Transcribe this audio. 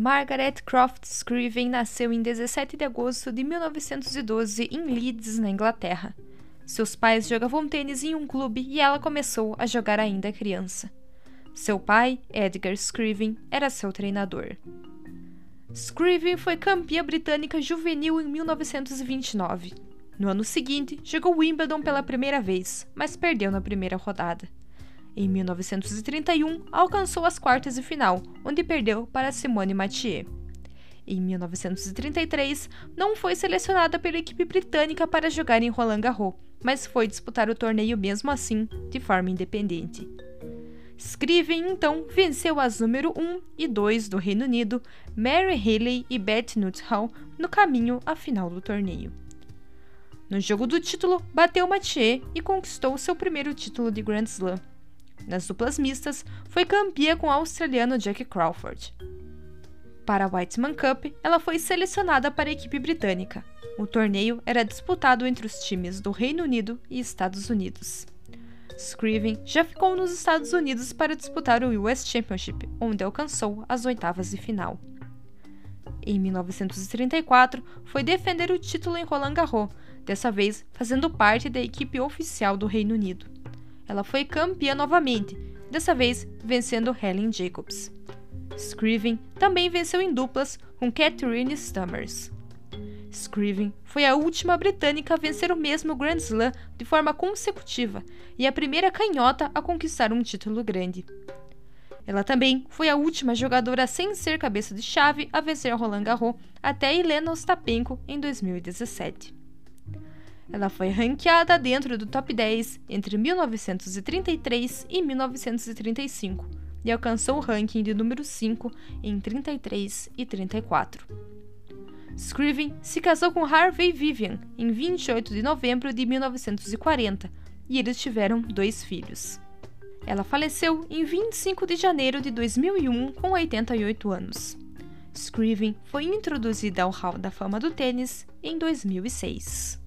Margaret Croft Scriven nasceu em 17 de agosto de 1912 em Leeds, na Inglaterra. Seus pais jogavam tênis em um clube e ela começou a jogar ainda criança. Seu pai, Edgar Scriven, era seu treinador. Scriven foi campeã britânica juvenil em 1929. No ano seguinte, jogou Wimbledon pela primeira vez, mas perdeu na primeira rodada. Em 1931, alcançou as quartas de final, onde perdeu para Simone Mathieu. Em 1933, não foi selecionada pela equipe britânica para jogar em Roland Garros, mas foi disputar o torneio mesmo assim, de forma independente. Scriven então venceu as número 1 e 2 do Reino Unido, Mary Haley e Beth Nuthall, no caminho à final do torneio. No jogo do título, bateu Mathieu e conquistou seu primeiro título de Grand Slam, nas duplas mistas, foi campeã com o australiano Jack Crawford. Para a Whiteman Cup, ela foi selecionada para a equipe britânica. O torneio era disputado entre os times do Reino Unido e Estados Unidos. Scriven já ficou nos Estados Unidos para disputar o US Championship, onde alcançou as oitavas de final. Em 1934, foi defender o título em Roland Garros, dessa vez fazendo parte da equipe oficial do Reino Unido ela foi campeã novamente, dessa vez vencendo Helen Jacobs. Scriven também venceu em duplas com Catherine Stammers. Scriven foi a última britânica a vencer o mesmo Grand Slam de forma consecutiva e a primeira canhota a conquistar um título grande. Ela também foi a última jogadora sem ser cabeça de chave a vencer Roland Garros até Helena Ostapenko em 2017. Ela foi ranqueada dentro do top 10 entre 1933 e 1935 e alcançou o ranking de número 5 em 33 e 34. Scriven se casou com Harvey Vivian em 28 de novembro de 1940 e eles tiveram dois filhos. Ela faleceu em 25 de janeiro de 2001 com 88 anos. Scriven foi introduzida ao Hall da Fama do Tênis em 2006.